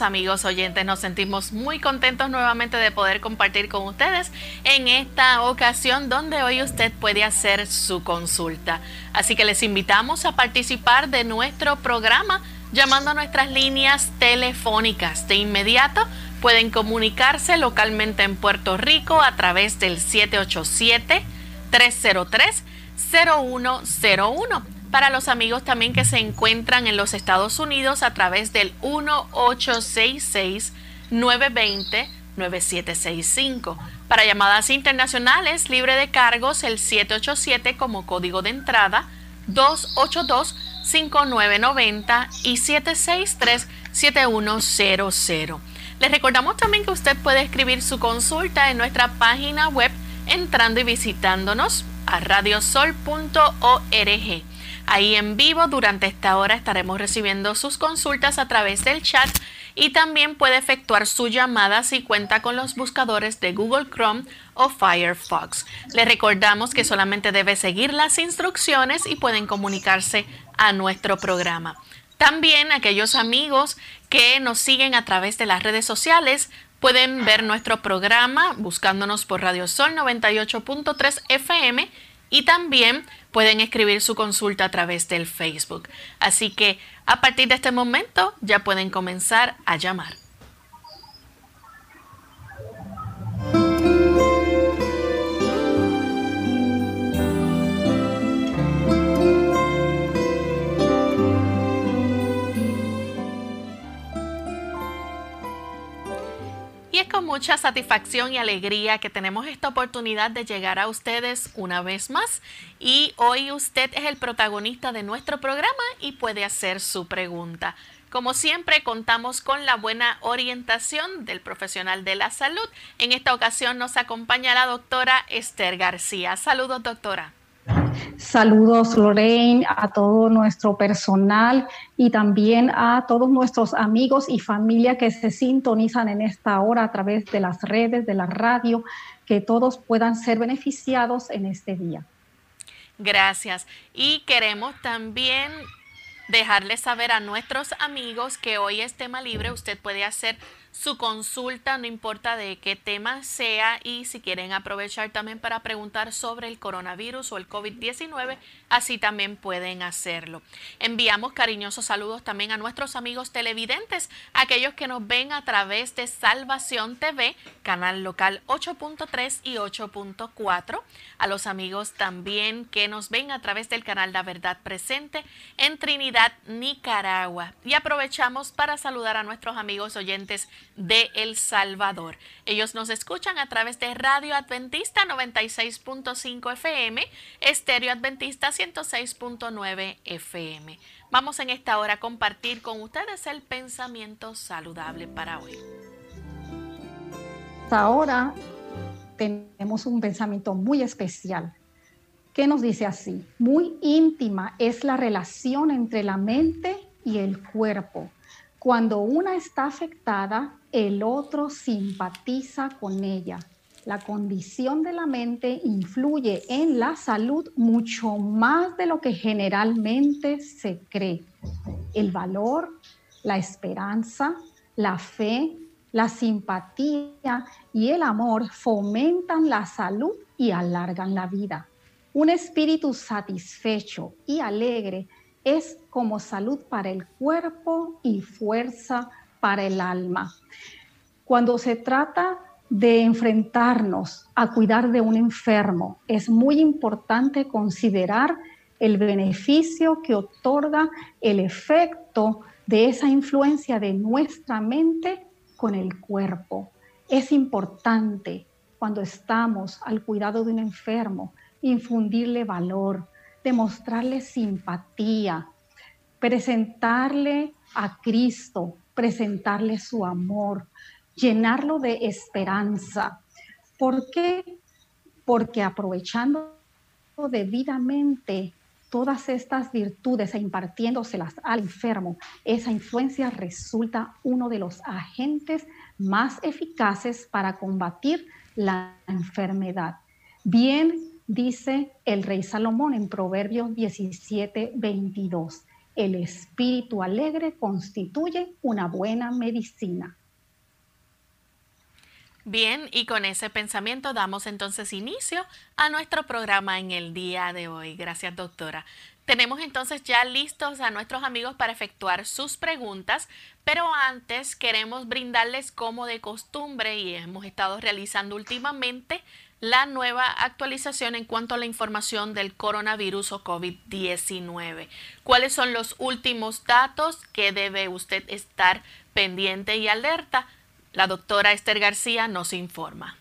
Amigos oyentes. Nos sentimos muy contentos nuevamente de poder compartir con ustedes en esta ocasión donde hoy usted puede hacer su consulta. Así que les invitamos a participar de nuestro programa llamando a nuestras líneas telefónicas. De inmediato pueden comunicarse localmente en Puerto Rico a través del 787 303 0101 para los amigos también que se encuentran en los Estados Unidos a través del 1866-920-9765. Para llamadas internacionales libre de cargos el 787 como código de entrada 282-5990 y 763-7100. Les recordamos también que usted puede escribir su consulta en nuestra página web entrando y visitándonos a radiosol.org. Ahí en vivo durante esta hora estaremos recibiendo sus consultas a través del chat y también puede efectuar su llamada si cuenta con los buscadores de Google Chrome o Firefox. Le recordamos que solamente debe seguir las instrucciones y pueden comunicarse a nuestro programa. También aquellos amigos que nos siguen a través de las redes sociales pueden ver nuestro programa buscándonos por Radio Sol 98.3 FM y también pueden escribir su consulta a través del Facebook. Así que a partir de este momento ya pueden comenzar a llamar. Es con mucha satisfacción y alegría que tenemos esta oportunidad de llegar a ustedes una vez más. Y hoy usted es el protagonista de nuestro programa y puede hacer su pregunta. Como siempre, contamos con la buena orientación del profesional de la salud. En esta ocasión nos acompaña la doctora Esther García. Saludos, doctora. Saludos Lorraine, a todo nuestro personal y también a todos nuestros amigos y familia que se sintonizan en esta hora a través de las redes, de la radio, que todos puedan ser beneficiados en este día. Gracias. Y queremos también dejarles saber a nuestros amigos que hoy es tema libre. Usted puede hacer su consulta, no importa de qué tema sea, y si quieren aprovechar también para preguntar sobre el coronavirus o el COVID-19, así también pueden hacerlo. Enviamos cariñosos saludos también a nuestros amigos televidentes, aquellos que nos ven a través de Salvación TV, canal local 8.3 y 8.4, a los amigos también que nos ven a través del canal La Verdad Presente en Trinidad, Nicaragua. Y aprovechamos para saludar a nuestros amigos oyentes de El Salvador. Ellos nos escuchan a través de Radio Adventista 96.5 FM, Estéreo Adventista 106.9 FM. Vamos en esta hora a compartir con ustedes el pensamiento saludable para hoy. Ahora tenemos un pensamiento muy especial que nos dice así, muy íntima es la relación entre la mente y el cuerpo cuando una está afectada, el otro simpatiza con ella. La condición de la mente influye en la salud mucho más de lo que generalmente se cree. El valor, la esperanza, la fe, la simpatía y el amor fomentan la salud y alargan la vida. Un espíritu satisfecho y alegre es como salud para el cuerpo y fuerza para el alma. Cuando se trata de enfrentarnos a cuidar de un enfermo, es muy importante considerar el beneficio que otorga el efecto de esa influencia de nuestra mente con el cuerpo. Es importante cuando estamos al cuidado de un enfermo infundirle valor, demostrarle simpatía, presentarle a Cristo, presentarle su amor, llenarlo de esperanza. ¿Por qué? Porque aprovechando debidamente todas estas virtudes e impartiéndoselas al enfermo, esa influencia resulta uno de los agentes más eficaces para combatir la enfermedad. Bien dice el rey Salomón en Proverbios 17, 22. El espíritu alegre constituye una buena medicina. Bien, y con ese pensamiento damos entonces inicio a nuestro programa en el día de hoy. Gracias, doctora. Tenemos entonces ya listos a nuestros amigos para efectuar sus preguntas, pero antes queremos brindarles como de costumbre y hemos estado realizando últimamente la nueva actualización en cuanto a la información del coronavirus o COVID-19. ¿Cuáles son los últimos datos que debe usted estar pendiente y alerta? La doctora Esther García nos informa.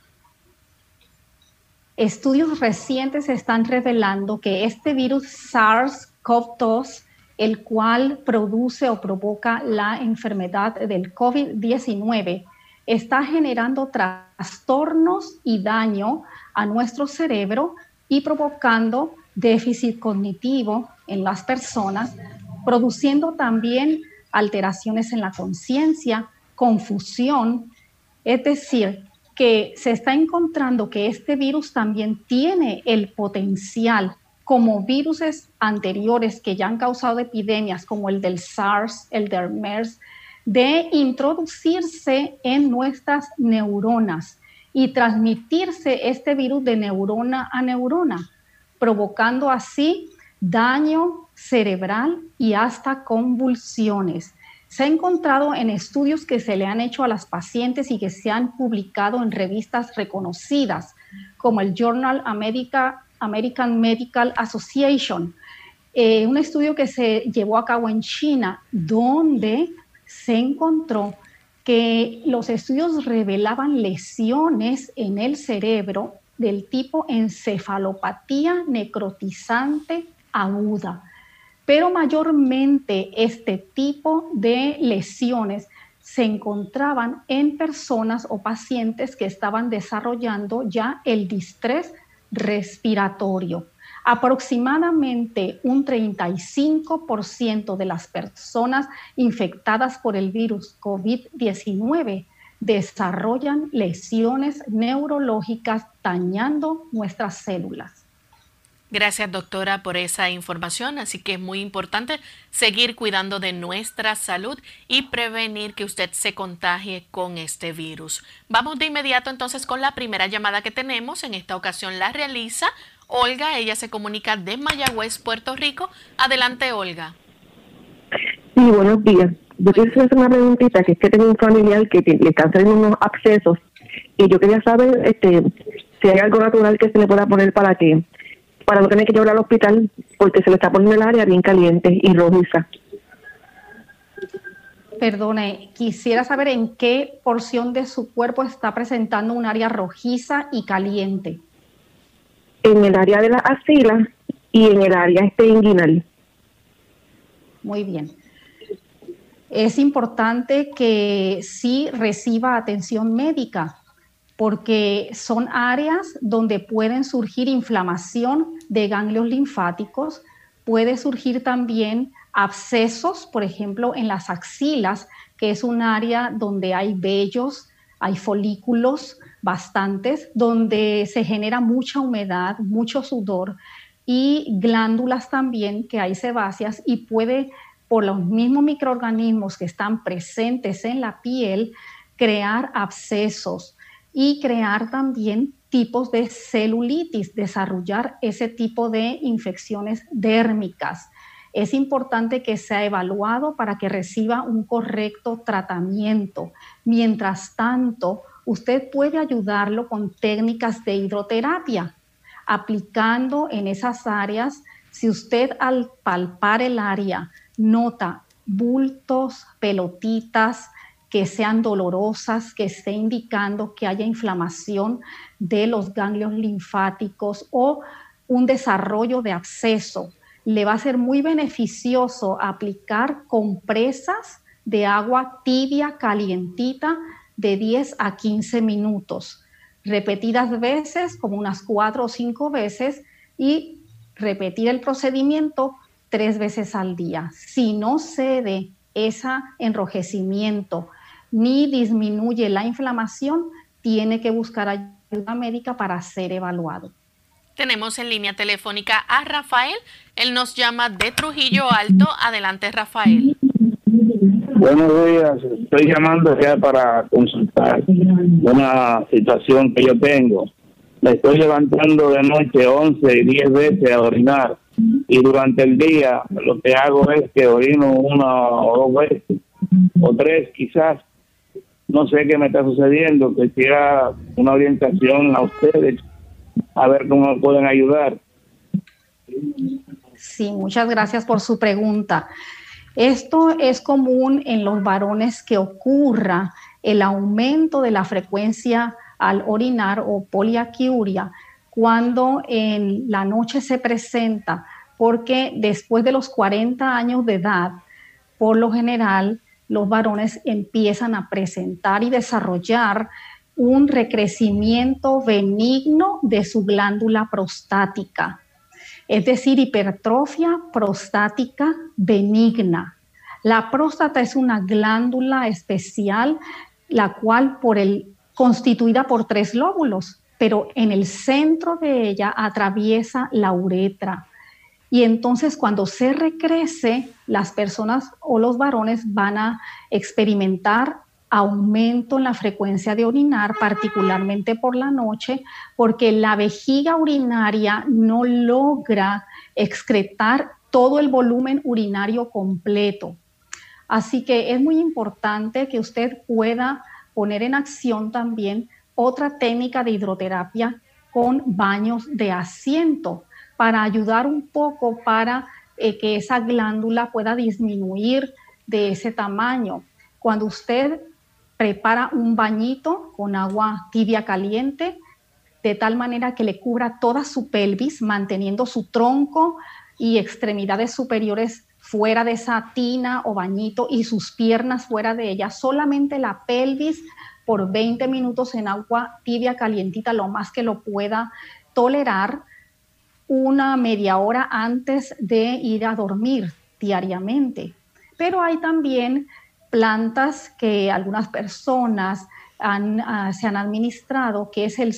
Estudios recientes están revelando que este virus SARS-CoV-2, el cual produce o provoca la enfermedad del COVID-19, está generando trastornos y daño a nuestro cerebro y provocando déficit cognitivo en las personas, produciendo también alteraciones en la conciencia, confusión, es decir, que se está encontrando que este virus también tiene el potencial, como virus anteriores que ya han causado epidemias, como el del SARS, el del MERS, de introducirse en nuestras neuronas y transmitirse este virus de neurona a neurona, provocando así daño cerebral y hasta convulsiones. Se ha encontrado en estudios que se le han hecho a las pacientes y que se han publicado en revistas reconocidas, como el Journal American Medical Association, eh, un estudio que se llevó a cabo en China, donde se encontró que los estudios revelaban lesiones en el cerebro del tipo encefalopatía necrotizante aguda. Pero mayormente este tipo de lesiones se encontraban en personas o pacientes que estaban desarrollando ya el distrés respiratorio. Aproximadamente un 35% de las personas infectadas por el virus COVID-19 desarrollan lesiones neurológicas dañando nuestras células. Gracias doctora por esa información, así que es muy importante seguir cuidando de nuestra salud y prevenir que usted se contagie con este virus. Vamos de inmediato entonces con la primera llamada que tenemos, en esta ocasión la realiza Olga, ella se comunica de Mayagüez, Puerto Rico. Adelante, Olga. Sí, buenos días. Yo quiero hacer una preguntita, que es que tengo un familiar que le están saliendo unos abscesos y yo quería saber este, si hay algo natural que se le pueda poner para que para no tener que llevarlo al hospital porque se le está poniendo el área bien caliente y rojiza. Perdone, quisiera saber en qué porción de su cuerpo está presentando un área rojiza y caliente en el área de la axila y en el área este inguinal. Muy bien. Es importante que sí reciba atención médica porque son áreas donde pueden surgir inflamación de ganglios linfáticos, puede surgir también abscesos, por ejemplo, en las axilas, que es un área donde hay vellos, hay folículos, bastantes, donde se genera mucha humedad, mucho sudor y glándulas también que hay sebáceas y puede, por los mismos microorganismos que están presentes en la piel, crear abscesos y crear también tipos de celulitis, desarrollar ese tipo de infecciones dérmicas. es importante que sea evaluado para que reciba un correcto tratamiento. Mientras tanto, usted puede ayudarlo con técnicas de hidroterapia, aplicando en esas áreas, si usted al palpar el área nota bultos, pelotitas, que sean dolorosas, que esté indicando que haya inflamación de los ganglios linfáticos o un desarrollo de absceso. Le va a ser muy beneficioso aplicar compresas de agua tibia, calientita, de 10 a 15 minutos, repetidas veces, como unas cuatro o cinco veces, y repetir el procedimiento tres veces al día. Si no cede ese enrojecimiento ni disminuye la inflamación, tiene que buscar ayuda médica para ser evaluado. Tenemos en línea telefónica a Rafael. Él nos llama de Trujillo Alto. Adelante, Rafael. Buenos días. Estoy llamando ya para consultar una situación que yo tengo. Me estoy levantando de noche 11 y 10 veces a orinar y durante el día lo que hago es que orino una o dos veces o tres quizás. No sé qué me está sucediendo. Quisiera una orientación a ustedes a ver cómo pueden ayudar. Sí, muchas gracias por su pregunta. Esto es común en los varones que ocurra el aumento de la frecuencia al orinar o poliaquiuria cuando en la noche se presenta, porque después de los 40 años de edad, por lo general, los varones empiezan a presentar y desarrollar un recrecimiento benigno de su glándula prostática, es decir, hipertrofia prostática benigna. La próstata es una glándula especial, la cual por el, constituida por tres lóbulos, pero en el centro de ella atraviesa la uretra. Y entonces cuando se recrece, las personas o los varones van a experimentar aumento en la frecuencia de orinar, particularmente por la noche, porque la vejiga urinaria no logra excretar todo el volumen urinario completo. Así que es muy importante que usted pueda poner en acción también otra técnica de hidroterapia con baños de asiento para ayudar un poco para eh, que esa glándula pueda disminuir de ese tamaño. Cuando usted prepara un bañito con agua tibia caliente, de tal manera que le cubra toda su pelvis, manteniendo su tronco y extremidades superiores fuera de esa tina o bañito y sus piernas fuera de ella, solamente la pelvis por 20 minutos en agua tibia calientita, lo más que lo pueda tolerar, una media hora antes de ir a dormir diariamente. Pero hay también plantas que algunas personas ah, se han administrado, que es el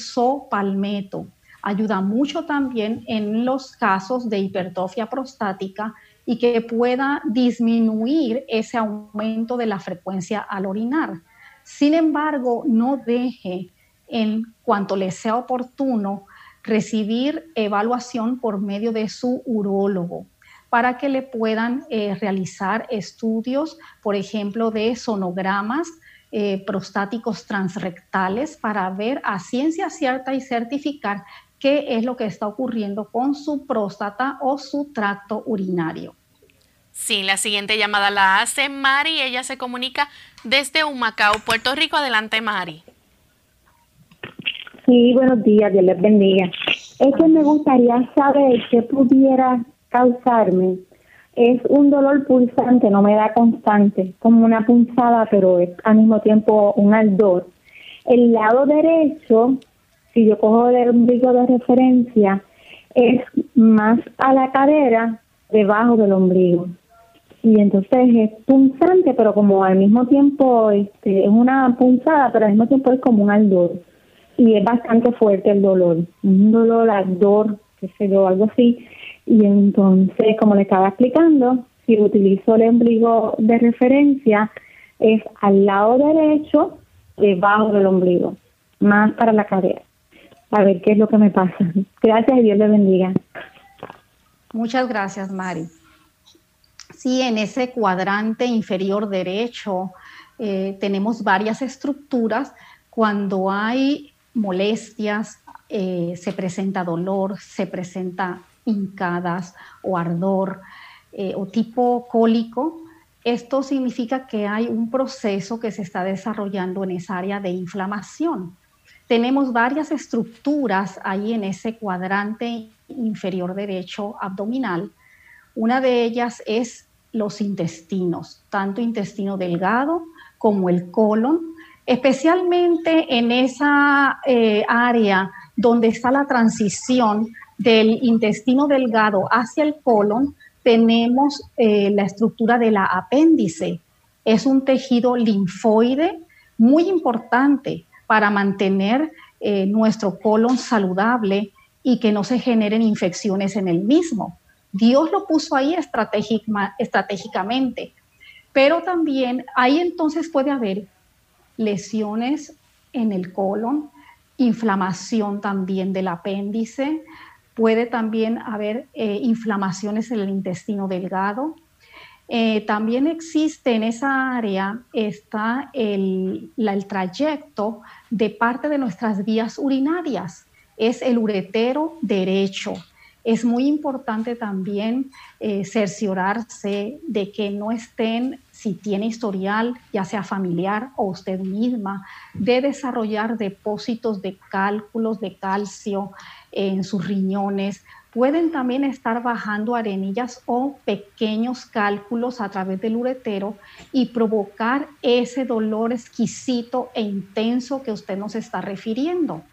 palmeto Ayuda mucho también en los casos de hipertrofia prostática y que pueda disminuir ese aumento de la frecuencia al orinar. Sin embargo, no deje en cuanto le sea oportuno recibir evaluación por medio de su urólogo para que le puedan eh, realizar estudios, por ejemplo, de sonogramas eh, prostáticos transrectales para ver a ciencia cierta y certificar qué es lo que está ocurriendo con su próstata o su tracto urinario. Sí, la siguiente llamada la hace Mari, ella se comunica desde Humacao, Puerto Rico. Adelante, Mari. Sí, buenos días, Dios les bendiga. Es que me gustaría saber qué pudiera causarme es un dolor pulsante, no me da constante, como una punzada, pero es al mismo tiempo un ardor. El lado derecho, si yo cojo el ombligo de referencia, es más a la cadera, debajo del ombligo. Y entonces es punzante, pero como al mismo tiempo este, es una punzada, pero al mismo tiempo es como un ardor. Y es bastante fuerte el dolor, un dolor, ardor, qué sé yo, algo así y entonces, como le estaba explicando, si utilizo el ombligo de referencia, es al lado derecho, debajo del ombligo, más para la cadera. A ver qué es lo que me pasa. Gracias y Dios le bendiga. Muchas gracias, Mari. Sí, en ese cuadrante inferior derecho eh, tenemos varias estructuras. Cuando hay molestias, eh, se presenta dolor, se presenta hincadas o ardor eh, o tipo cólico, esto significa que hay un proceso que se está desarrollando en esa área de inflamación. Tenemos varias estructuras ahí en ese cuadrante inferior derecho abdominal. Una de ellas es los intestinos, tanto intestino delgado como el colon, especialmente en esa eh, área donde está la transición del intestino delgado hacia el colon, tenemos eh, la estructura de la apéndice. Es un tejido linfoide muy importante para mantener eh, nuestro colon saludable y que no se generen infecciones en el mismo. Dios lo puso ahí estratégicamente, pero también ahí entonces puede haber lesiones en el colon, inflamación también del apéndice, puede también haber eh, inflamaciones en el intestino delgado. Eh, también existe en esa área está el, el trayecto de parte de nuestras vías urinarias, es el uretero derecho. Es muy importante también eh, cerciorarse de que no estén, si tiene historial, ya sea familiar o usted misma, de desarrollar depósitos de cálculos de calcio en sus riñones. Pueden también estar bajando arenillas o pequeños cálculos a través del uretero y provocar ese dolor exquisito e intenso que usted nos está refiriendo.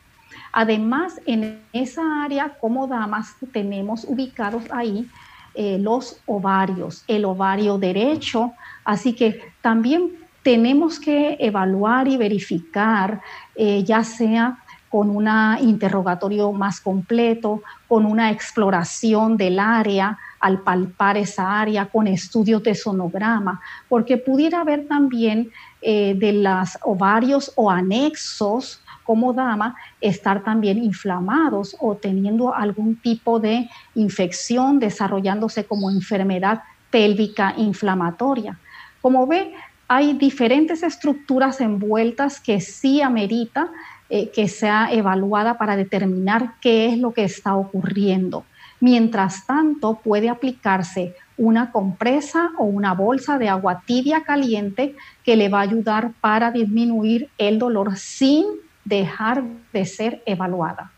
Además, en esa área como damas tenemos ubicados ahí eh, los ovarios, el ovario derecho, así que también tenemos que evaluar y verificar, eh, ya sea con un interrogatorio más completo, con una exploración del área, al palpar esa área, con estudios de sonograma, porque pudiera haber también eh, de los ovarios o anexos como dama estar también inflamados o teniendo algún tipo de infección desarrollándose como enfermedad pélvica inflamatoria. Como ve, hay diferentes estructuras envueltas que sí amerita eh, que sea evaluada para determinar qué es lo que está ocurriendo. Mientras tanto, puede aplicarse una compresa o una bolsa de agua tibia caliente que le va a ayudar para disminuir el dolor sin dejar de ser evaluada.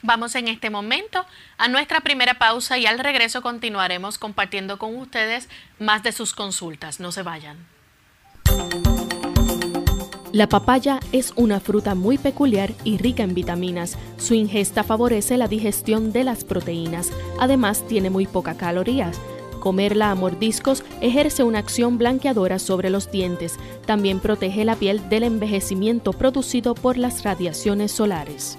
Vamos en este momento a nuestra primera pausa y al regreso continuaremos compartiendo con ustedes más de sus consultas. No se vayan. La papaya es una fruta muy peculiar y rica en vitaminas. Su ingesta favorece la digestión de las proteínas. Además, tiene muy pocas calorías. Comerla a mordiscos ejerce una acción blanqueadora sobre los dientes. También protege la piel del envejecimiento producido por las radiaciones solares.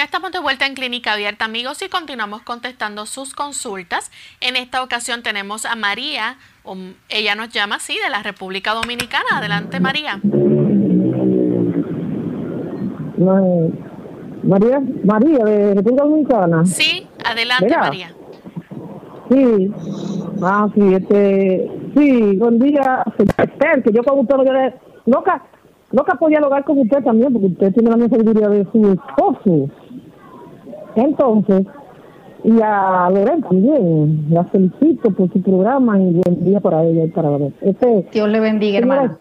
Ya estamos de vuelta en Clínica Abierta, amigos, y continuamos contestando sus consultas. En esta ocasión tenemos a María, ella nos llama así, de la República Dominicana. Adelante, María. María, María de República Dominicana. Sí, adelante María. Sí, ah, sí, este, sí, buen día, que yo con usted no nunca podía dialogar con usted también, porque usted tiene la misma sabiduría de su esposo. Entonces, y a Lorena también, la felicito por su programa y buen día para ella y para Lorena. Este, Dios le bendiga, hermano.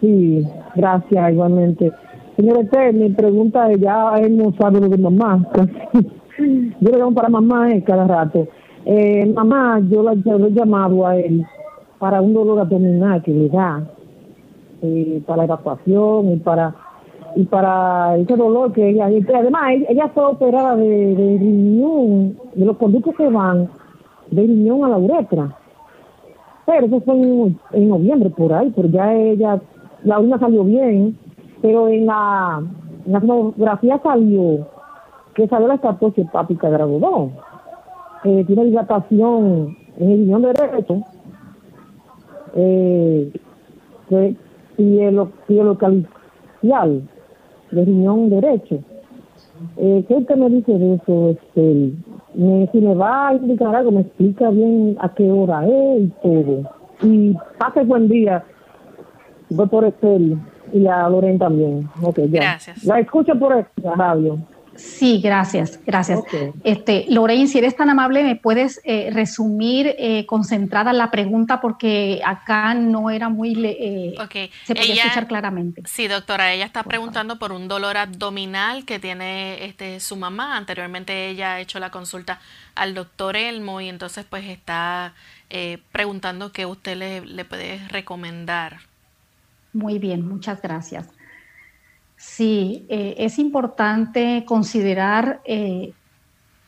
Sí, gracias igualmente. Señor mi pregunta es, ya él no sabe lo de mamá. yo le llamo para mamá eh, cada rato. Eh, mamá, yo, la, he llamado a él para un dolor abdominal que le da, eh, para la evacuación y para y para ese dolor que ella, además ella fue operada de, riñón, de los conductos que van de riñón a la uretra. Pero eso fue en, en noviembre por ahí, pero ya ella, la orina salió bien, pero en la, en la salió que salió la estatua hepática grado 2. Eh, tiene dilatación en el riñón derecho eh, y el, y el localizal del riñón derecho. Eh, ¿Qué usted me dice de eso? Este, me, si me va a indicar algo, me explica bien a qué hora es y todo. Y pase buen día. Voy por este y a Loren también. Okay, Gracias. La escucho por la radio. Sí, gracias, gracias. Este, Lorraine, si eres tan amable, ¿me puedes eh, resumir eh, concentrada la pregunta? Porque acá no era muy... Eh, Se podía escuchar claramente. Sí, doctora, ella está preguntando por un dolor abdominal que tiene este, su mamá. Anteriormente ella ha hecho la consulta al doctor Elmo y entonces pues está eh, preguntando qué usted le, le puede recomendar. Muy bien, muchas gracias. Sí, eh, es importante considerar eh,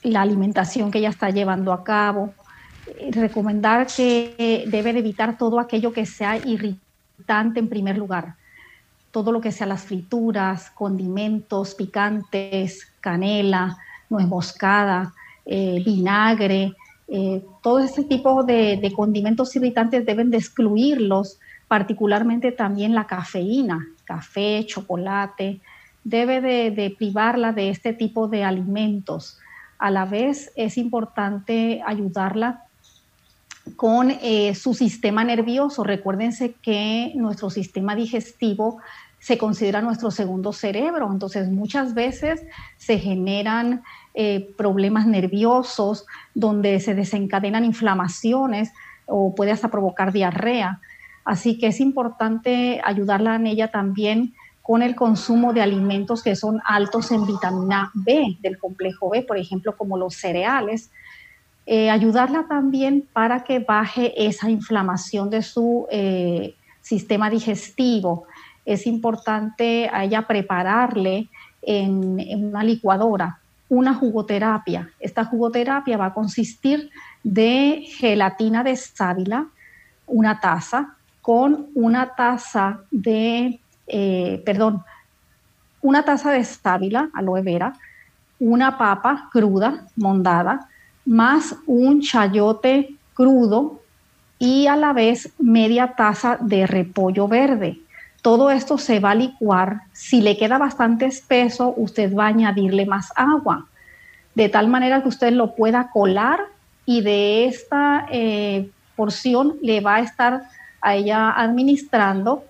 la alimentación que ella está llevando a cabo, eh, recomendar que debe de evitar todo aquello que sea irritante en primer lugar, todo lo que sea las frituras, condimentos picantes, canela, nuez moscada, vinagre, todo ese tipo de, de condimentos irritantes deben de excluirlos particularmente también la cafeína, café, chocolate, debe de, privarla de este tipo de alimentos. A la vez es importante ayudarla con eh, su sistema nervioso. Recuérdense que nuestro sistema digestivo se considera nuestro segundo cerebro, entonces muchas veces se generan eh, problemas nerviosos donde se desencadenan inflamaciones o puede hasta provocar diarrea. Así que es importante ayudarla en ella también con el consumo de alimentos que son altos en vitamina B del complejo B, por ejemplo, como los cereales. Eh, ayudarla también para que baje esa inflamación de su eh, sistema digestivo. Es importante a ella prepararle en, en una licuadora una jugoterapia. Esta jugoterapia va a consistir de gelatina de sábila, una taza, con una taza de, eh, perdón, una taza de sábila, aloe vera, una papa cruda, mondada, más un chayote crudo y a la vez media taza de repollo verde. Todo esto se va a licuar. Si le queda bastante espeso, usted va a añadirle más agua, de tal manera que usted lo pueda colar y de esta eh, porción le va a estar a ella administrando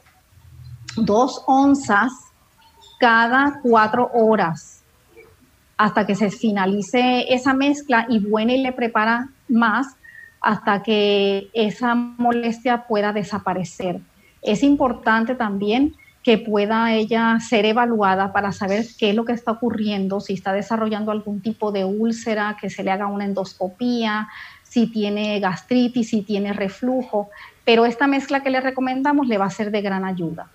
dos onzas cada cuatro horas hasta que se finalice esa mezcla y bueno y le prepara más hasta que esa molestia pueda desaparecer. Es importante también que pueda ella ser evaluada para saber qué es lo que está ocurriendo, si está desarrollando algún tipo de úlcera, que se le haga una endoscopía, si tiene gastritis, si tiene reflujo, pero esta mezcla que le recomendamos le va a ser de gran ayuda.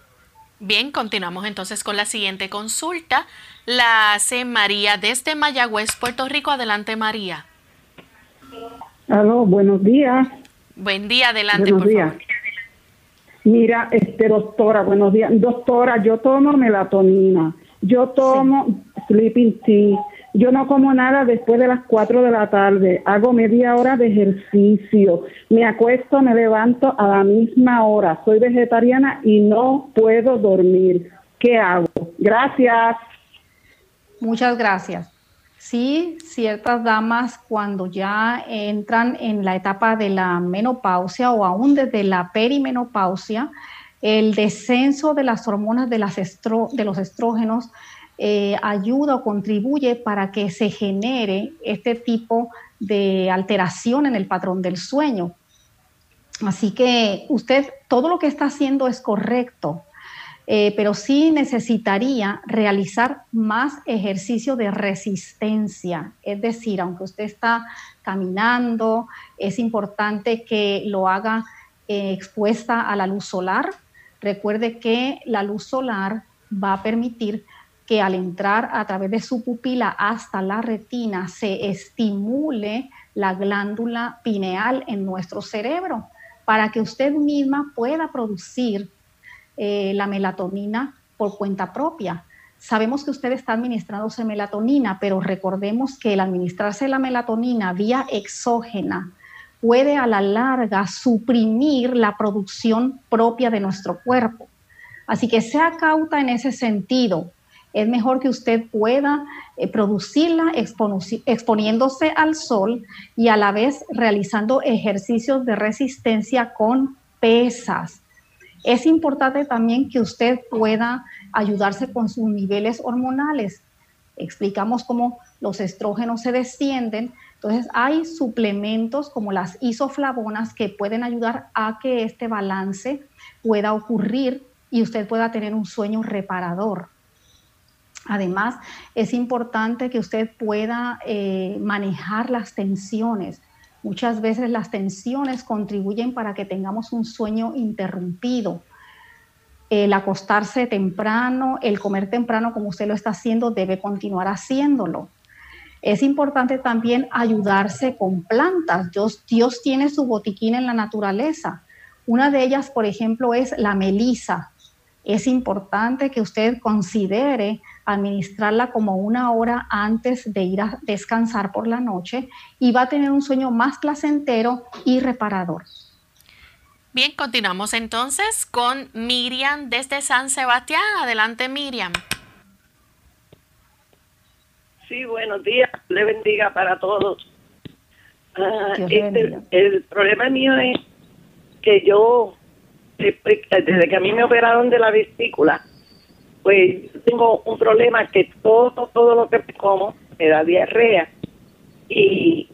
Bien, continuamos entonces con la siguiente consulta. La hace María desde Mayagüez, Puerto Rico. Adelante, María. Aló, buenos días. Buen día, adelante, por favor. Mira, este doctora, buenos días. Doctora, yo tomo melatonina, yo tomo sleeping tea, yo no como nada después de las 4 de la tarde, hago media hora de ejercicio, me acuesto, me levanto a la misma hora, soy vegetariana y no puedo dormir. ¿Qué hago? Gracias. Muchas gracias. Sí, ciertas damas cuando ya entran en la etapa de la menopausia o aún desde la perimenopausia, el descenso de las hormonas de, las de los estrógenos eh, ayuda o contribuye para que se genere este tipo de alteración en el patrón del sueño. Así que usted todo lo que está haciendo es correcto. Eh, pero sí necesitaría realizar más ejercicio de resistencia. Es decir, aunque usted está caminando, es importante que lo haga eh, expuesta a la luz solar. Recuerde que la luz solar va a permitir que al entrar a través de su pupila hasta la retina se estimule la glándula pineal en nuestro cerebro para que usted misma pueda producir eh, la melatonina por cuenta propia. Sabemos que usted está administrándose melatonina, pero recordemos que el administrarse la melatonina vía exógena puede a la larga suprimir la producción propia de nuestro cuerpo. Así que sea cauta en ese sentido. Es mejor que usted pueda eh, producirla exponiéndose al sol y a la vez realizando ejercicios de resistencia con pesas. Es importante también que usted pueda ayudarse con sus niveles hormonales. Explicamos cómo los estrógenos se descienden. Entonces hay suplementos como las isoflavonas que pueden ayudar a que este balance pueda ocurrir y usted pueda tener un sueño reparador. Además, es importante que usted pueda eh, manejar las tensiones. Muchas veces las tensiones contribuyen para que tengamos un sueño interrumpido. El acostarse temprano, el comer temprano como usted lo está haciendo, debe continuar haciéndolo. Es importante también ayudarse con plantas. Dios, Dios tiene su botiquín en la naturaleza. Una de ellas, por ejemplo, es la melisa. Es importante que usted considere administrarla como una hora antes de ir a descansar por la noche y va a tener un sueño más placentero y reparador. Bien, continuamos entonces con Miriam desde San Sebastián. Adelante, Miriam. Sí, buenos días. Le bendiga para todos. Ah, este, el problema mío es que yo, desde que a mí me operaron de la vesícula, pues tengo un problema que todo, todo lo que como me da diarrea y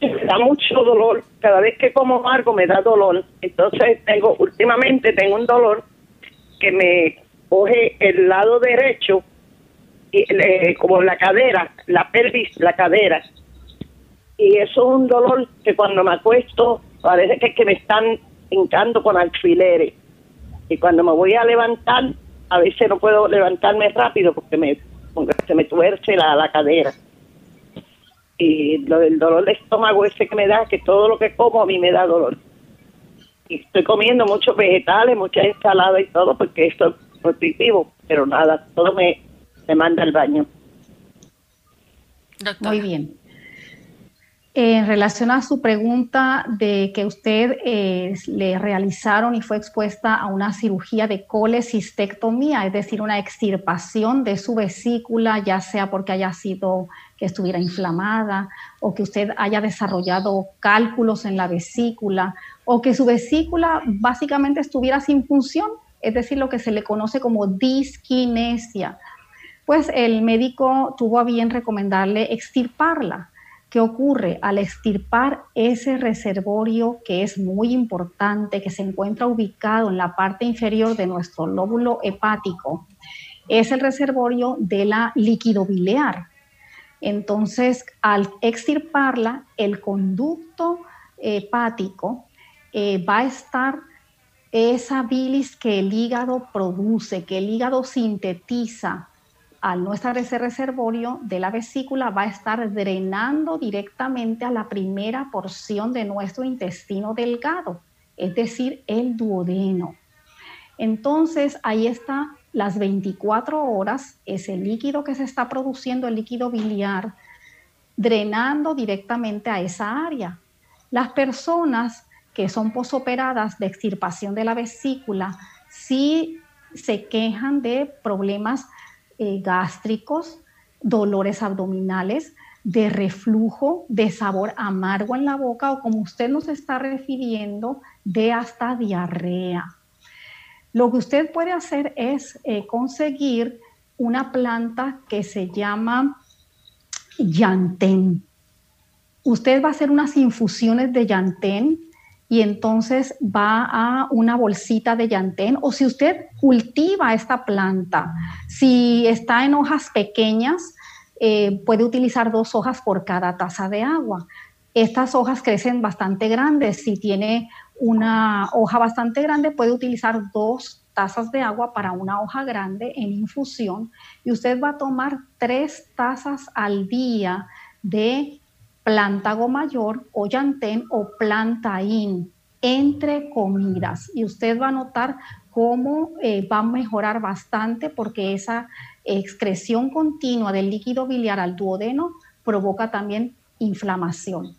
me da mucho dolor. Cada vez que como algo me da dolor. Entonces tengo, últimamente tengo un dolor que me coge el lado derecho, y, como la cadera, la pelvis, la cadera. Y eso es un dolor que cuando me acuesto parece que, que me están hincando con alfileres. Y cuando me voy a levantar a veces no puedo levantarme rápido porque me se me tuerce la, la cadera. Y lo del dolor de estómago ese que me da, que todo lo que como a mí me da dolor. Y estoy comiendo muchos vegetales, mucha ensalada y todo porque esto es nutritivo, pero nada, todo me, me manda al baño. Muy bien. En relación a su pregunta de que usted eh, le realizaron y fue expuesta a una cirugía de colecistectomía, es decir, una extirpación de su vesícula, ya sea porque haya sido que estuviera inflamada o que usted haya desarrollado cálculos en la vesícula o que su vesícula básicamente estuviera sin función, es decir, lo que se le conoce como disquinesia. Pues el médico tuvo a bien recomendarle extirparla ¿Qué ocurre? Al extirpar ese reservorio que es muy importante, que se encuentra ubicado en la parte inferior de nuestro lóbulo hepático, es el reservorio de la líquido biliar. Entonces, al extirparla, el conducto hepático eh, va a estar esa bilis que el hígado produce, que el hígado sintetiza al no estar ese reservorio de la vesícula, va a estar drenando directamente a la primera porción de nuestro intestino delgado, es decir, el duodeno. Entonces, ahí está las 24 horas, ese líquido que se está produciendo, el líquido biliar, drenando directamente a esa área. Las personas que son posoperadas de extirpación de la vesícula sí se quejan de problemas eh, gástricos, dolores abdominales, de reflujo, de sabor amargo en la boca o como usted nos está refiriendo, de hasta diarrea. Lo que usted puede hacer es eh, conseguir una planta que se llama llantén. Usted va a hacer unas infusiones de llantén y entonces va a una bolsita de llantén o si usted cultiva esta planta, si está en hojas pequeñas, eh, puede utilizar dos hojas por cada taza de agua. Estas hojas crecen bastante grandes. Si tiene una hoja bastante grande, puede utilizar dos tazas de agua para una hoja grande en infusión y usted va a tomar tres tazas al día de plántago mayor o llantén o plantaín entre comidas y usted va a notar cómo eh, va a mejorar bastante porque esa excreción continua del líquido biliar al duodeno provoca también inflamación.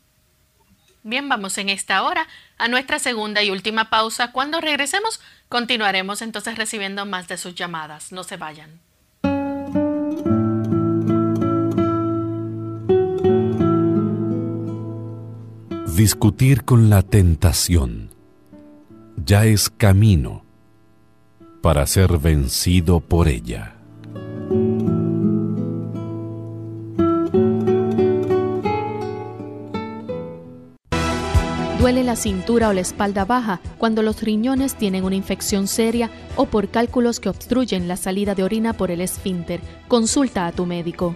Bien, vamos en esta hora a nuestra segunda y última pausa. Cuando regresemos, continuaremos entonces recibiendo más de sus llamadas. No se vayan. Discutir con la tentación ya es camino para ser vencido por ella. Duele la cintura o la espalda baja cuando los riñones tienen una infección seria o por cálculos que obstruyen la salida de orina por el esfínter. Consulta a tu médico.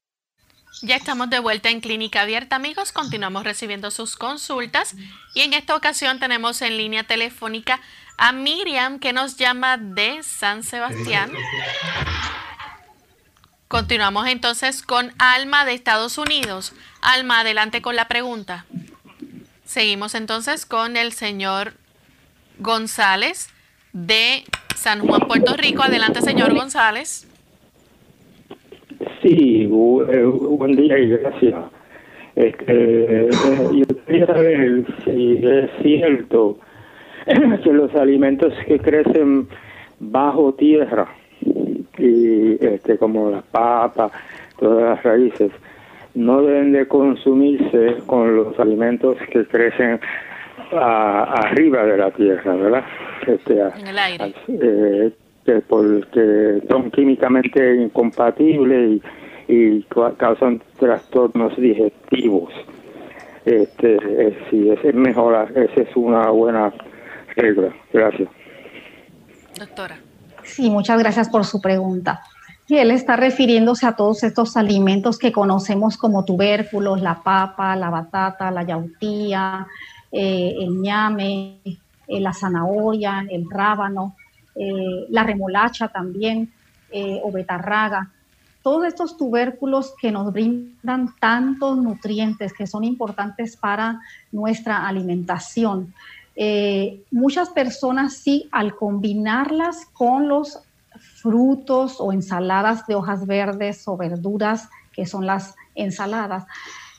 Ya estamos de vuelta en Clínica Abierta, amigos. Continuamos recibiendo sus consultas y en esta ocasión tenemos en línea telefónica a Miriam que nos llama de San Sebastián. Continuamos entonces con Alma de Estados Unidos. Alma, adelante con la pregunta. Seguimos entonces con el señor González de San Juan, Puerto Rico. Adelante, señor González. Sí, eh, buen día y gracias. Este, yo quería saber si es cierto que los alimentos que crecen bajo tierra y este como las papas, todas las raíces, no deben de consumirse con los alimentos que crecen arriba de la tierra, ¿verdad? Este, en el aire. Eh, porque son químicamente incompatibles y, y causan trastornos digestivos. Este, eh, si ese es mejor, esa es una buena regla. Gracias. Doctora. Sí, muchas gracias por su pregunta. Y él está refiriéndose a todos estos alimentos que conocemos como tubérculos, la papa, la batata, la yautía, eh, el ñame, eh, la zanahoria, el rábano, eh, la remolacha también, o betarraga. Todos estos tubérculos que nos brindan tantos nutrientes que son importantes para nuestra alimentación. muchas personas sí, al combinarlas con los frutos o ensaladas de hojas verdes o verduras, que son las ensaladas,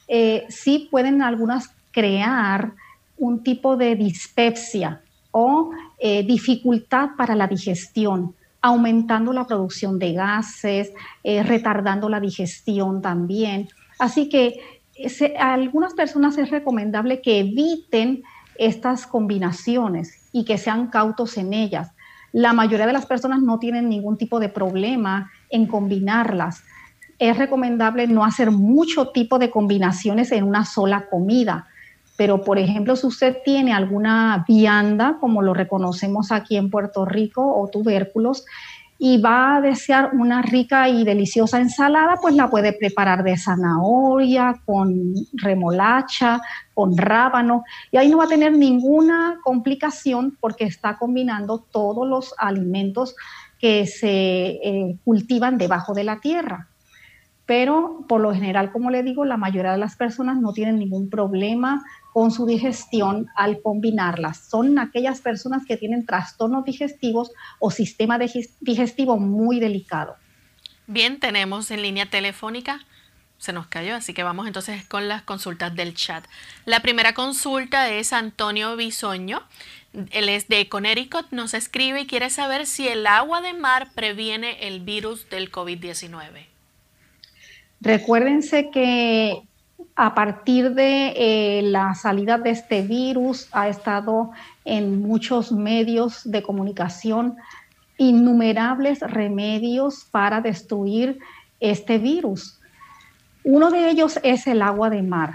eh, sí pueden en algunas crear un tipo de dispepsia o eh, dificultad para la digestión, aumentando la producción de gases, eh, retardando la digestión también. Así que a algunas personas es recomendable que eviten estas combinaciones y que sean cautos en ellas. La mayoría de las personas no tienen ningún tipo de problema en combinarlas. Es recomendable no hacer mucho tipo de combinaciones en una sola comida. Pero, por ejemplo, si usted tiene alguna vianda, como lo reconocemos aquí en Puerto Rico, o tubérculos, y va a desear una rica y deliciosa ensalada, pues la puede preparar de zanahoria, con remolacha, con rábano, y ahí no va a tener ninguna complicación porque está combinando todos los alimentos que se eh, cultivan debajo de la tierra. Pero por lo general, como le digo, la mayoría de las personas no tienen ningún problema con su digestión al combinarlas. Son aquellas personas que tienen trastornos digestivos o sistema digestivo muy delicado. Bien, tenemos en línea telefónica. Se nos cayó, así que vamos entonces con las consultas del chat. La primera consulta es Antonio Bisoño. Él es de Connecticut, nos escribe y quiere saber si el agua de mar previene el virus del COVID-19. Recuérdense que a partir de eh, la salida de este virus ha estado en muchos medios de comunicación innumerables remedios para destruir este virus. Uno de ellos es el agua de mar,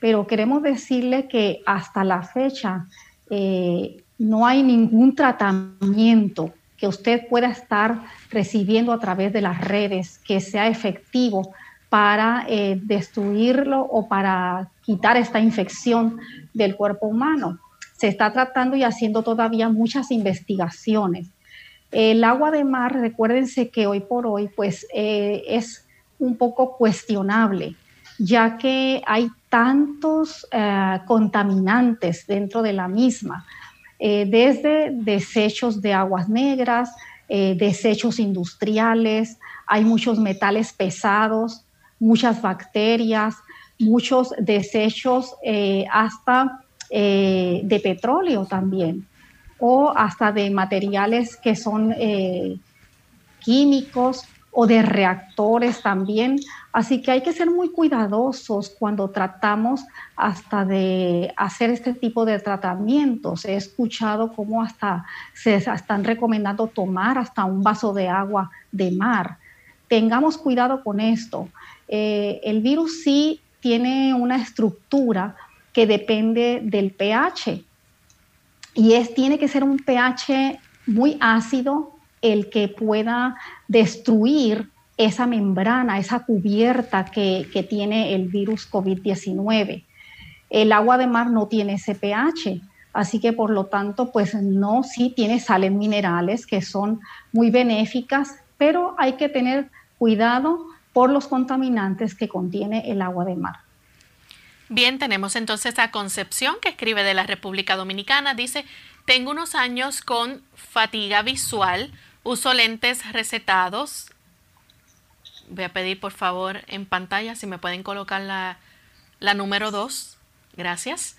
pero queremos decirle que hasta la fecha eh, no hay ningún tratamiento que usted pueda estar recibiendo a través de las redes que sea efectivo para eh, destruirlo o para quitar esta infección del cuerpo humano. Se está tratando y haciendo todavía muchas investigaciones. El agua de mar, recuérdense que hoy por hoy, pues eh, es un poco cuestionable, ya que hay tantos eh, contaminantes dentro de la misma, desde desechos de aguas negras, desechos industriales, hay muchos metales pesados, muchas bacterias, muchos desechos eh, hasta eh, de petróleo también, o hasta de materiales que son eh, químicos o de reactores también. Así que hay que ser muy cuidadosos cuando tratamos hasta de hacer este tipo de tratamientos. He escuchado cómo hasta se están recomendando tomar hasta un vaso de agua de mar. Tengamos cuidado con esto. Eh, el virus sí tiene una estructura que depende del pH y es, tiene que ser un pH muy ácido el que pueda destruir esa membrana, esa cubierta que, que tiene el virus COVID-19. El agua de mar no tiene ese pH, así que por lo tanto, pues no, sí tiene sales minerales que son muy benéficas, pero hay que tener cuidado por los contaminantes que contiene el agua de mar. Bien, tenemos entonces a Concepción que escribe de la República Dominicana. Dice, tengo unos años con fatiga visual, uso lentes recetados. Voy a pedir por favor en pantalla si me pueden colocar la, la número 2. Gracias.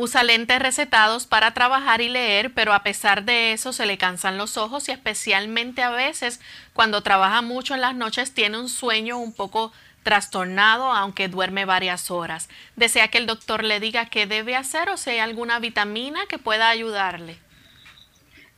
Usa lentes recetados para trabajar y leer, pero a pesar de eso se le cansan los ojos y especialmente a veces cuando trabaja mucho en las noches tiene un sueño un poco trastornado, aunque duerme varias horas. Desea que el doctor le diga qué debe hacer o si hay alguna vitamina que pueda ayudarle.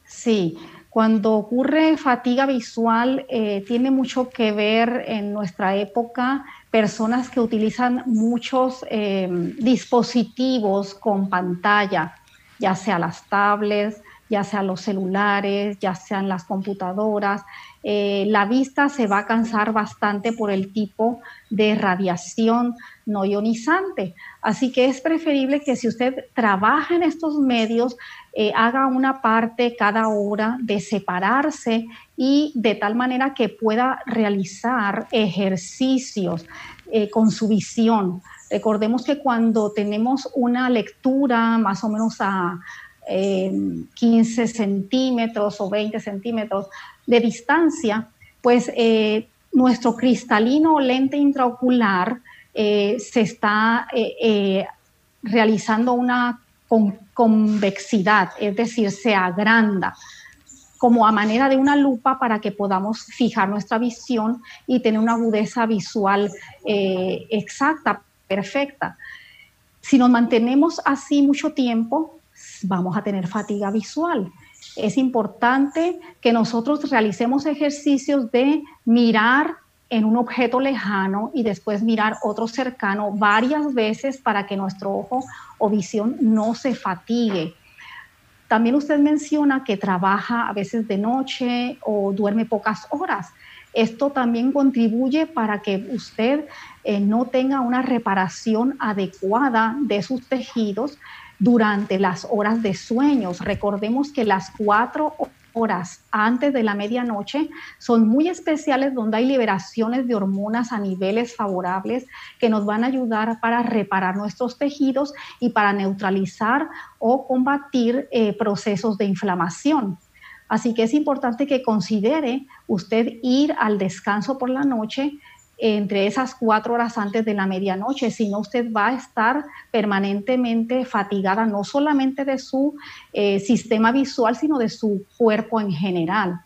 Sí, cuando ocurre fatiga visual eh, tiene mucho que ver en nuestra época personas que utilizan muchos em, dispositivos con pantalla, ya sea las tablets, ya sean los celulares, ya sean las computadoras. Eh, la vista se va a cansar bastante por el tipo de radiación no ionizante. Así que es preferible que si usted trabaja en estos medios, eh, haga una parte cada hora de separarse y de tal manera que pueda realizar ejercicios eh, con su visión. Recordemos que cuando tenemos una lectura más o menos a 15 centímetros o 20 centímetros de distancia, pues eh, nuestro cristalino lente intraocular eh, se está eh, realizando una convexidad, es decir, se agranda como a manera de una lupa para que podamos fijar nuestra visión y tener una agudeza visual exacta, perfecta. Si nos mantenemos así mucho tiempo, vamos a tener fatiga visual. Es importante que nosotros realicemos ejercicios de mirar en un objeto lejano y después mirar otro cercano varias veces para que nuestro ojo o visión no se fatigue. También usted menciona que trabaja a veces de noche o duerme pocas horas. Esto también contribuye para que usted eh, no tenga una reparación adecuada de sus tejidos durante las horas de sueños. Recordemos que las cuatro horas antes de la medianoche son muy especiales donde hay liberaciones de hormonas a niveles favorables que nos van a ayudar para reparar nuestros tejidos y para neutralizar o combatir eh, procesos de inflamación. Así que es importante que considere usted ir al descanso por la noche entre esas cuatro horas antes de la medianoche, si no usted va a estar permanentemente fatigada, no solamente de su eh, sistema visual, sino de su cuerpo en general.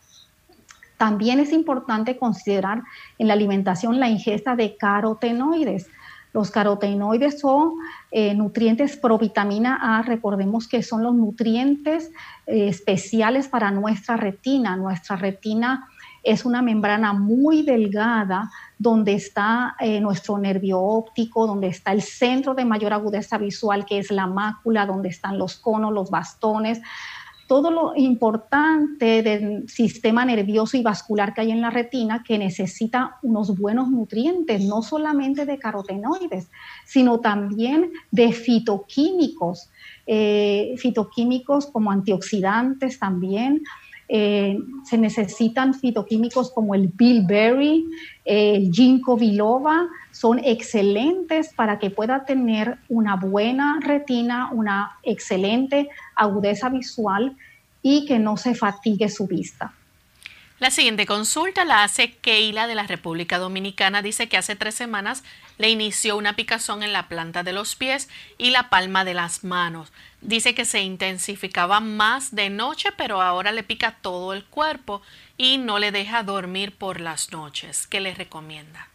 También es importante considerar en la alimentación la ingesta de carotenoides. Los carotenoides son eh, nutrientes provitamina A, recordemos que son los nutrientes eh, especiales para nuestra retina. Nuestra retina es una membrana muy delgada donde está eh, nuestro nervio óptico, donde está el centro de mayor agudeza visual, que es la mácula, donde están los conos, los bastones, todo lo importante del sistema nervioso y vascular que hay en la retina que necesita unos buenos nutrientes, no solamente de carotenoides, sino también de fitoquímicos, eh, fitoquímicos como antioxidantes también, eh, se necesitan fitoquímicos como el bilberry, el ginkgo biloba, son excelentes para que pueda tener una buena retina, una excelente agudeza visual y que no se fatigue su vista. La siguiente consulta la hace Keila de la República Dominicana. Dice que hace tres semanas le inició una picazón en la planta de los pies y la palma de las manos. Dice que se intensificaba más de noche, pero ahora le pica todo el cuerpo y no le deja dormir por las noches. ¿Qué le recomienda?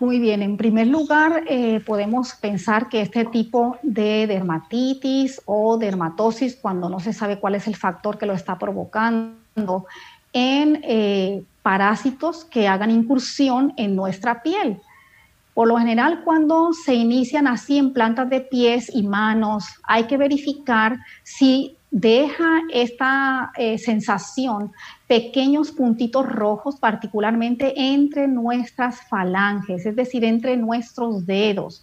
Muy bien, en primer lugar eh, podemos pensar que este tipo de dermatitis o dermatosis, cuando no se sabe cuál es el factor que lo está provocando, en eh, parásitos que hagan incursión en nuestra piel. Por lo general, cuando se inician así en plantas de pies y manos, hay que verificar si deja esta eh, sensación pequeños puntitos rojos, particularmente entre nuestras falanges, es decir, entre nuestros dedos.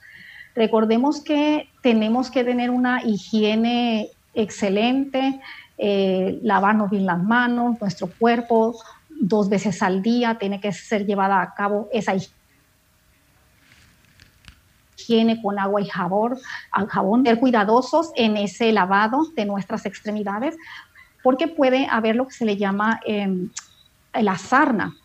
Recordemos que tenemos que tener una higiene excelente, eh, lavarnos bien las manos, nuestro cuerpo dos veces al día tiene que ser llevada a cabo esa higiene con agua y jabón, jabón, ser cuidadosos en ese lavado de nuestras extremidades, porque puede haber lo que se le llama em, la sarna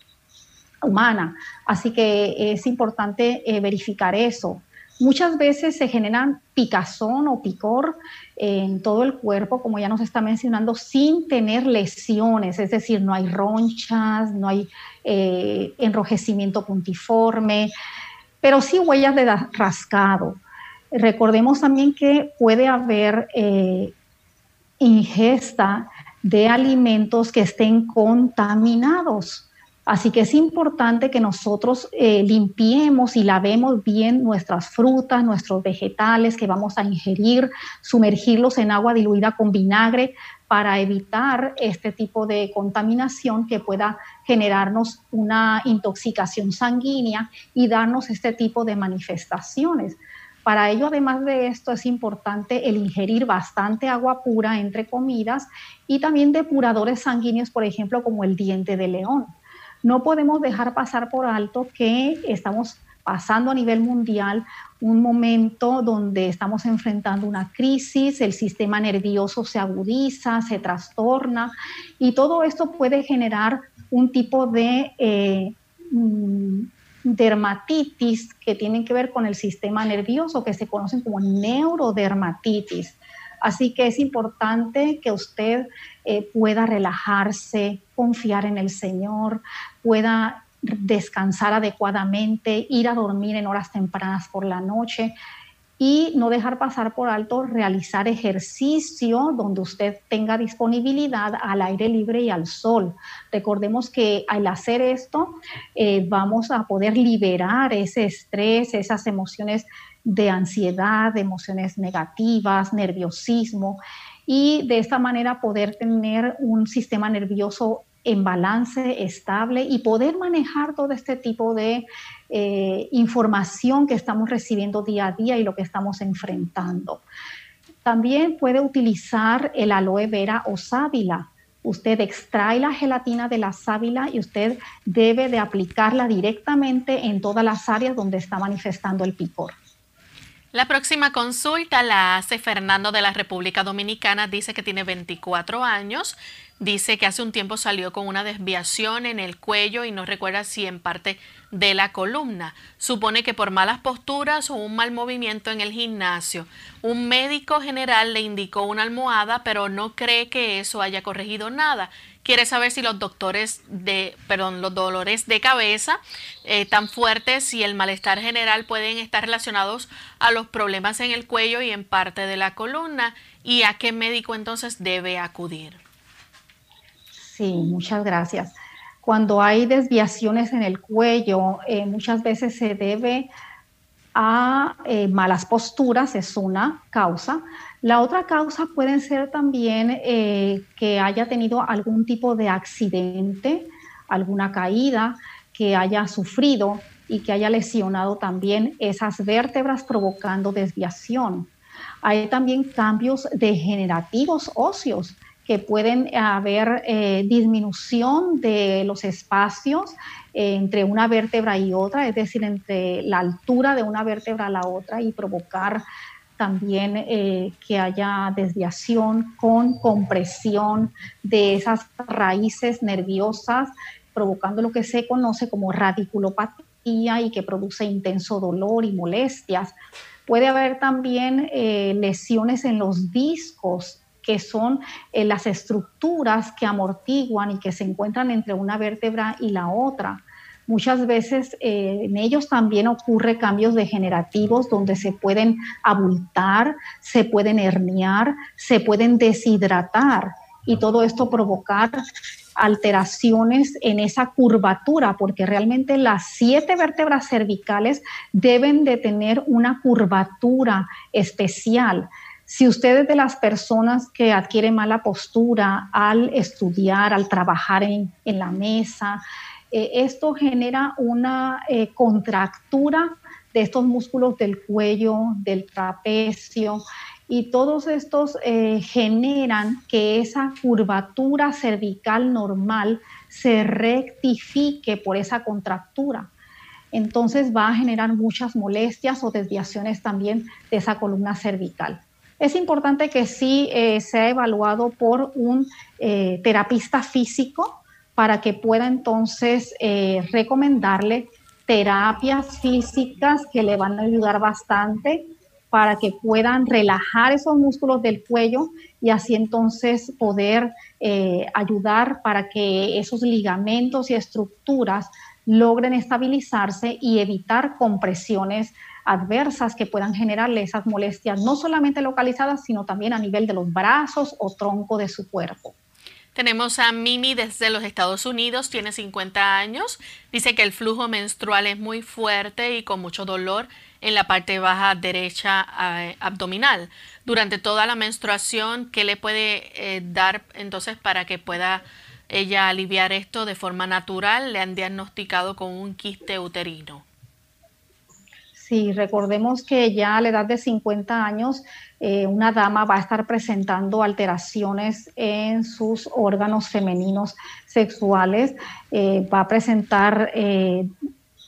humana. Así que es importante eh, verificar eso. Muchas veces se generan picazón o picor en todo el cuerpo, como ya nos está mencionando, sin tener lesiones, es decir, no hay ronchas, no hay eh, enrojecimiento puntiforme, pero sí huellas de rascado. Recordemos también que puede haber eh, ingesta de alimentos que estén contaminados. Así que es importante que nosotros eh, limpiemos y lavemos bien nuestras frutas, nuestros vegetales que vamos a ingerir, sumergirlos en agua diluida con vinagre para evitar este tipo de contaminación que pueda generarnos una intoxicación sanguínea y darnos este tipo de manifestaciones. Para ello, además de esto, es importante el ingerir bastante agua pura entre comidas y también depuradores sanguíneos, por ejemplo, como el diente de león. No podemos dejar pasar por alto que estamos pasando a nivel mundial un momento donde estamos enfrentando una crisis, el sistema nervioso se agudiza, se trastorna y todo esto puede generar un tipo de eh, mm, dermatitis que tienen que ver con el sistema nervioso, que se conocen como neurodermatitis. Así que es importante que usted eh, pueda relajarse, confiar en el Señor, pueda descansar adecuadamente, ir a dormir en horas tempranas por la noche y no dejar pasar por alto realizar ejercicio donde usted tenga disponibilidad al aire libre y al sol. Recordemos que al hacer esto eh, vamos a poder liberar ese estrés, esas emociones de ansiedad, emociones negativas, nerviosismo y de esta manera poder tener un sistema nervioso en balance, estable y poder manejar todo este tipo de eh, información que estamos recibiendo día a día y lo que estamos enfrentando. También puede utilizar el aloe vera o sábila. Usted extrae la gelatina de la sábila y usted debe de aplicarla directamente en todas las áreas donde está manifestando el picor. La próxima consulta la hace Fernando de la República Dominicana. Dice que tiene 24 años, Dice que hace un tiempo salió con una desviación en el cuello y no recuerda si en parte de la columna. Supone que por malas posturas o un mal movimiento en el gimnasio. Un médico general le indicó una almohada, pero no cree que eso haya corregido nada. Quiere saber si los doctores de, perdón, los dolores de cabeza eh, tan fuertes y el malestar general pueden estar relacionados a los problemas en el cuello y en parte de la columna y a qué médico entonces debe acudir. Sí, muchas gracias. Cuando hay desviaciones en el cuello, eh, muchas veces se debe a eh, malas posturas, es una causa. La otra causa puede ser también eh, que haya tenido algún tipo de accidente, alguna caída, que haya sufrido y que haya lesionado también esas vértebras provocando desviación. Hay también cambios degenerativos óseos que pueden haber eh, disminución de los espacios eh, entre una vértebra y otra, es decir, entre la altura de una vértebra a la otra y provocar también eh, que haya desviación con compresión de esas raíces nerviosas, provocando lo que se conoce como radiculopatía y que produce intenso dolor y molestias. Puede haber también lesiones en los discos que son eh, las estructuras que amortiguan y que se encuentran entre una vértebra y la otra. Muchas veces eh, en ellos también ocurre cambios degenerativos donde se pueden abultar, se pueden herniar, se pueden deshidratar y todo esto provocar alteraciones en esa curvatura, porque realmente las siete vértebras cervicales deben de tener una curvatura especial. Si usted es de las personas que adquiere mala postura al estudiar, al trabajar en, la mesa, eh, esto genera una eh, contractura de estos músculos del cuello, del trapecio, y todos estos eh, generan que esa curvatura cervical normal se rectifique por esa contractura. Entonces va a generar muchas molestias o desviaciones también de esa columna cervical es importante que sí eh, sea evaluado por un eh, terapista físico para que pueda entonces eh, recomendarle terapias físicas que le van a ayudar bastante para que puedan relajar esos músculos del cuello y así entonces poder ayudar para que esos ligamentos y estructuras logren estabilizarse y evitar compresiones adversas que puedan generarle esas molestias, no solamente localizadas, sino también a nivel de los brazos o tronco de su cuerpo. Tenemos a Mimi desde los Estados Unidos, tiene 50 años, dice que el flujo menstrual es muy fuerte y con mucho dolor en la parte baja derecha abdominal. Durante toda la menstruación, ¿qué le puede eh, dar entonces para que pueda ella aliviar esto de forma natural? Le han diagnosticado con un quiste uterino. Sí, recordemos que ya a la edad de 50 años eh, una dama va a estar presentando alteraciones en sus órganos femeninos sexuales, eh, va a presentar eh,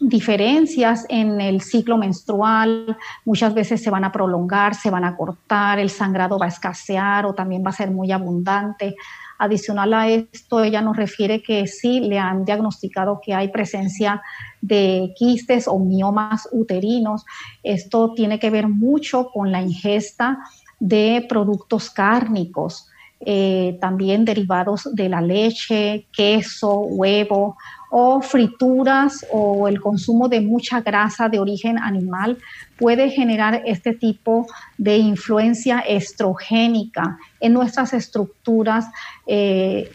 diferencias en el ciclo menstrual, muchas veces se van a prolongar, se van a cortar, el sangrado va a escasear o también va a ser muy abundante. Adicional a esto, ella nos refiere que sí le han diagnosticado que hay presencia de quistes o miomas uterinos. Esto tiene que ver mucho con la ingesta de productos cárnicos, eh, también derivados de la leche, queso, huevo o frituras o el consumo de mucha grasa de origen animal puede generar este tipo de influencia estrogénica en nuestras estructuras eh,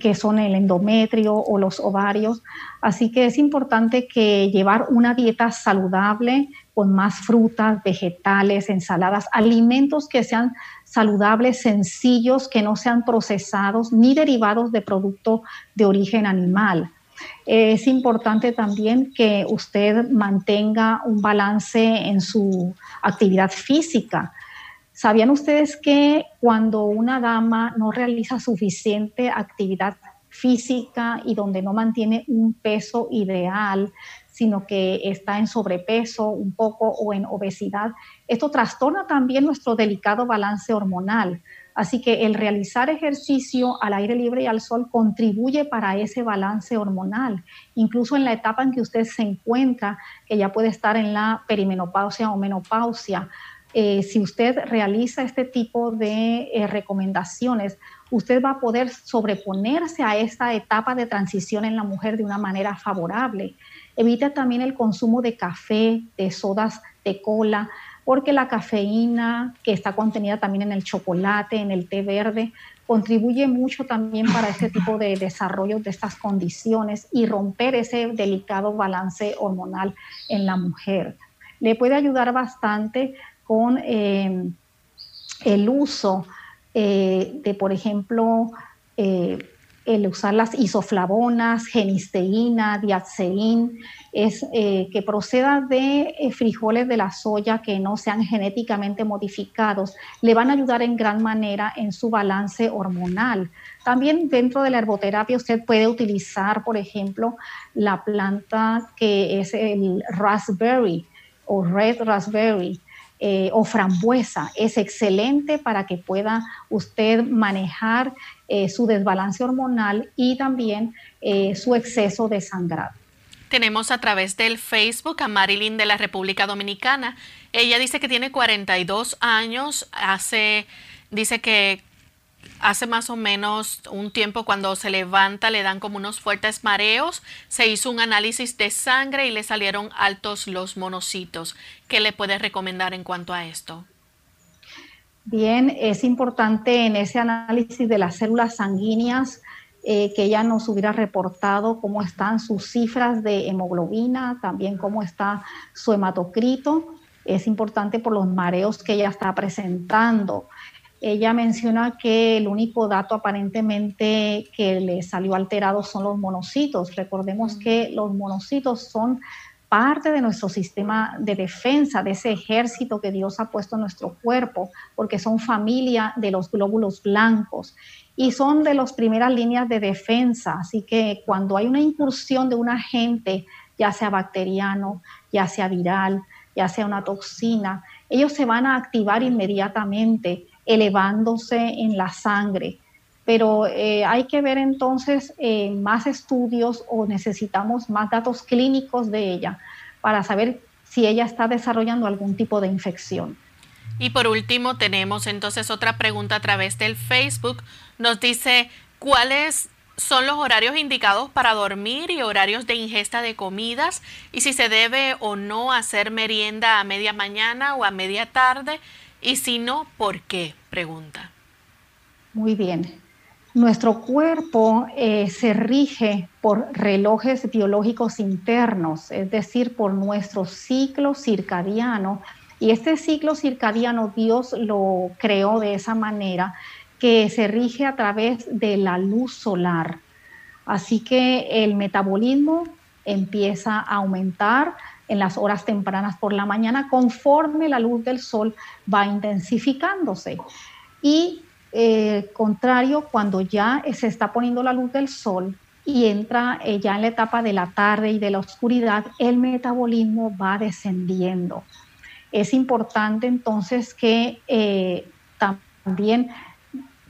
que son el endometrio o los ovarios. Así que es importante que llevar una dieta saludable con más frutas, vegetales, ensaladas, alimentos que sean saludables, sencillos, que no sean procesados ni derivados de producto de origen animal. Es importante también que usted mantenga un balance en su actividad física. ¿Sabían ustedes que cuando una dama no realiza suficiente actividad física y donde no mantiene un peso ideal, sino que está en sobrepeso un poco o en obesidad, esto trastorna también nuestro delicado balance hormonal. Así que el realizar ejercicio al aire libre y al sol contribuye para ese balance hormonal. Incluso en la etapa en que usted se encuentra, que ya puede estar en la perimenopausia o menopausia, eh, si usted realiza este tipo de eh, recomendaciones, usted va a poder sobreponerse a esta etapa de transición en la mujer de una manera favorable. Evita también el consumo de café, de sodas de cola, porque la cafeína que está contenida también en el chocolate, en el té verde, contribuye mucho también para este tipo de desarrollo de estas condiciones y romper ese delicado balance hormonal en la mujer. Le puede ayudar bastante con eh, el uso eh, de, por ejemplo, eh, el usar las isoflavonas, genisteína, diaceín, es que proceda de frijoles de la soya que no sean genéticamente modificados, le van a ayudar en gran manera en su balance hormonal. También dentro de la herboterapia usted puede utilizar, por ejemplo, la planta que es el raspberry o red raspberry eh, o frambuesa. Es excelente para que pueda usted manejar eh, su desbalance hormonal y también eh, su exceso de sangrado. Tenemos a través del Facebook a Marilyn de la República Dominicana. Ella dice que tiene 42 años, hace, dice que hace más o menos un tiempo cuando se levanta le dan como unos fuertes mareos, se hizo un análisis de sangre y le salieron altos los monocitos. ¿Qué le puede recomendar en cuanto a esto? Bien, es importante en ese análisis de las células sanguíneas eh, que ella nos hubiera reportado cómo están sus cifras de hemoglobina, también cómo está su hematocrito. Es importante por los mareos que ella está presentando. Ella menciona que el único dato aparentemente que le salió alterado son los monocitos. Recordemos que los monocitos son parte de nuestro sistema de defensa, de ese ejército que Dios ha puesto en nuestro cuerpo, porque son familia de los glóbulos blancos y son de las primeras líneas de defensa. Así que cuando hay una incursión de un agente, ya sea bacteriano, ya sea viral, ya sea una toxina, ellos se van a activar inmediatamente elevándose en la sangre. Pero eh, hay que ver entonces eh, más estudios o necesitamos más datos clínicos de ella para saber si ella está desarrollando algún tipo de infección. Y por último tenemos entonces otra pregunta a través del Facebook. Nos dice, ¿cuáles son los horarios indicados para dormir y horarios de ingesta de comidas? Y si se debe o no hacer merienda a media mañana o a media tarde y si no, ¿por qué? Pregunta. Muy bien. Nuestro cuerpo eh, se rige por relojes biológicos internos, es decir, por nuestro ciclo circadiano. Y este ciclo circadiano Dios lo creó de esa manera que se rige a través de la luz solar. Así que el metabolismo empieza a aumentar en las horas tempranas por la mañana conforme la luz del sol va intensificándose. Y eh, contrario, cuando ya se está poniendo la luz del sol y entra eh, ya en la etapa de la tarde y de la oscuridad, el metabolismo va descendiendo. Es importante entonces que eh, también,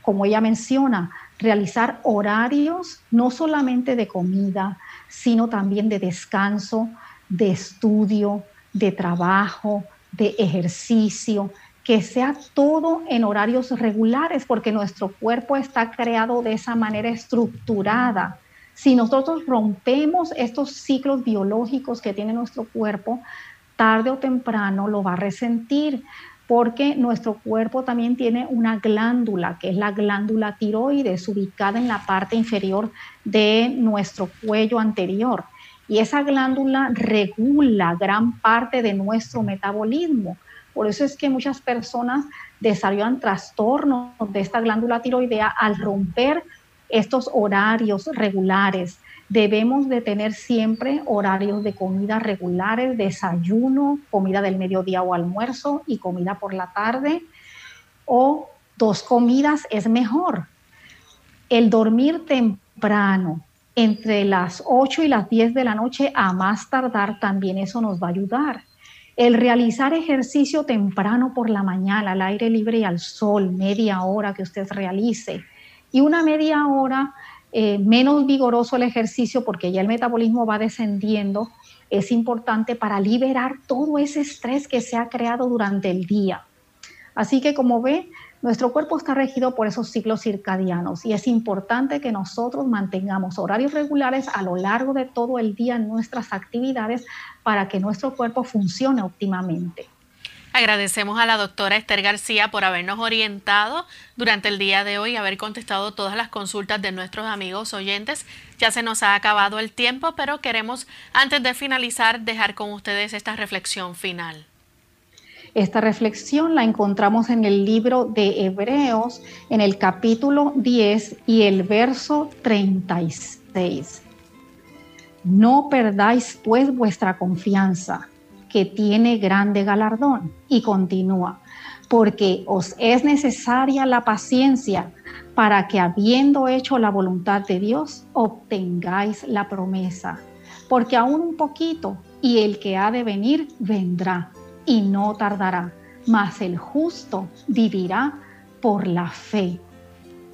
como ella menciona, realizar horarios no solamente de comida, sino también de descanso, de estudio, de trabajo, de ejercicio, que sea todo en horarios regulares, porque nuestro cuerpo está creado de esa manera estructurada. Si nosotros rompemos estos ciclos biológicos que tiene nuestro cuerpo, tarde o temprano lo va a resentir porque nuestro cuerpo también tiene una glándula, que es la glándula tiroides, ubicada en la parte inferior de nuestro cuello anterior. Y esa glándula regula gran parte de nuestro metabolismo. Por eso es que muchas personas desarrollan trastornos de esta glándula tiroidea al romper estos horarios regulares Debemos de tener siempre horarios de comida regulares, desayuno, comida del mediodía o almuerzo y comida por la tarde. O dos comidas es mejor. El dormir temprano, entre las 8 y las 10 de la noche a más tardar, también eso nos va a ayudar. El realizar ejercicio temprano por la mañana, al aire libre y al sol, media hora que usted realice. Y una media hora eh, menos vigoroso el ejercicio porque ya el metabolismo va descendiendo, es importante para liberar todo ese estrés que se ha creado durante el día. Así que como ve, nuestro cuerpo está regido por esos ciclos circadianos y es importante que nosotros mantengamos horarios regulares a lo largo de todo el día en nuestras actividades para que nuestro cuerpo funcione óptimamente. Agradecemos a la doctora Esther García por habernos orientado durante el día de hoy y haber contestado todas las consultas de nuestros amigos oyentes. Ya se nos ha acabado el tiempo, pero queremos, antes de finalizar, dejar con ustedes esta reflexión final. Esta reflexión la encontramos en el libro de Hebreos, en el capítulo 10 y el verso 36. No perdáis pues vuestra confianza que tiene grande galardón. Y continúa, porque os es necesaria la paciencia para que habiendo hecho la voluntad de Dios, obtengáis la promesa. Porque aún un poquito, y el que ha de venir vendrá, y no tardará, mas el justo vivirá por la fe.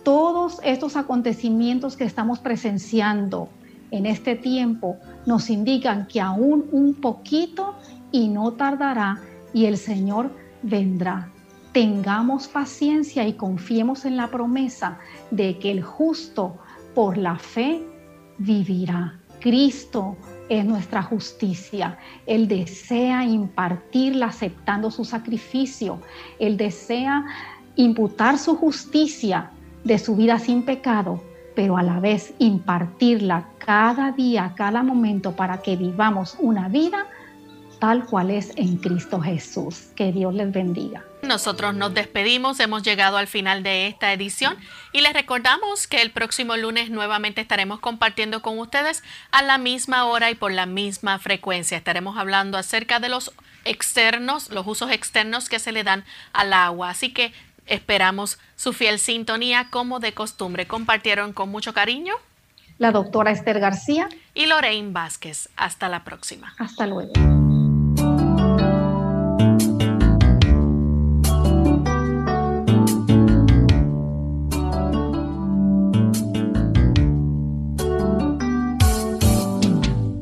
Todos estos acontecimientos que estamos presenciando en este tiempo nos indican que aún un poquito y no tardará y el Señor vendrá. Tengamos paciencia y confiemos en la promesa de que el justo por la fe vivirá. Cristo es nuestra justicia. Él desea impartirla aceptando su sacrificio. Él desea imputar su justicia de su vida sin pecado, pero a la vez impartirla cada día, cada momento para que vivamos una vida tal cual es en Cristo Jesús. Que Dios les bendiga. Nosotros nos despedimos, hemos llegado al final de esta edición y les recordamos que el próximo lunes nuevamente estaremos compartiendo con ustedes a la misma hora y por la misma frecuencia. Estaremos hablando acerca de los externos, los usos externos que se le dan al agua. Así que esperamos su fiel sintonía como de costumbre. Compartieron con mucho cariño la doctora Esther García y Lorraine Vázquez. Hasta la próxima. Hasta luego.